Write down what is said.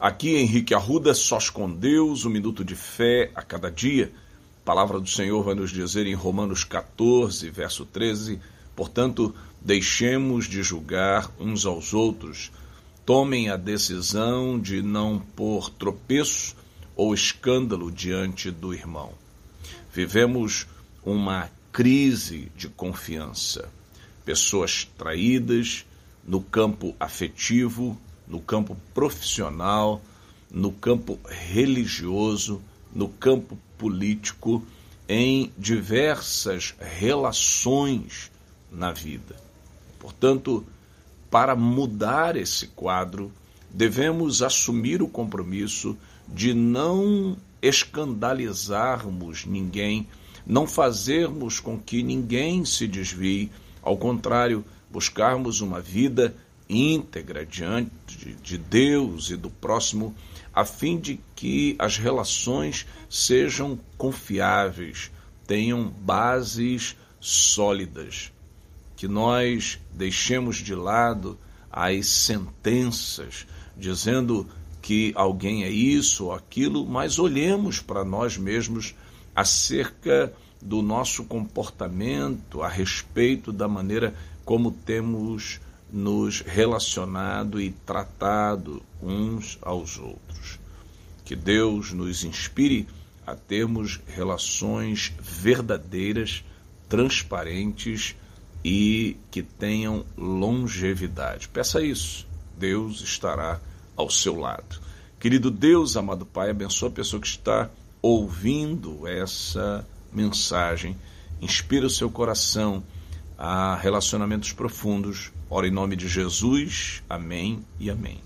Aqui Henrique Arruda, sós com Deus, um minuto de fé a cada dia. A palavra do Senhor vai nos dizer em Romanos 14, verso 13: Portanto, deixemos de julgar uns aos outros. Tomem a decisão de não pôr tropeço ou escândalo diante do irmão. Vivemos uma crise de confiança. Pessoas traídas no campo afetivo, no campo profissional, no campo religioso, no campo político, em diversas relações na vida. Portanto, para mudar esse quadro, devemos assumir o compromisso de não escandalizarmos ninguém, não fazermos com que ninguém se desvie, ao contrário, buscarmos uma vida íntegra diante de Deus e do próximo, a fim de que as relações sejam confiáveis, tenham bases sólidas, que nós deixemos de lado as sentenças dizendo que alguém é isso ou aquilo, mas olhemos para nós mesmos acerca do nosso comportamento, a respeito da maneira como temos nos relacionado e tratado uns aos outros. Que Deus nos inspire a termos relações verdadeiras, transparentes e que tenham longevidade. Peça isso, Deus estará ao seu lado. Querido Deus, amado Pai, abençoa a pessoa que está ouvindo essa mensagem, inspira o seu coração a relacionamentos profundos. Ora em nome de Jesus. Amém e amém.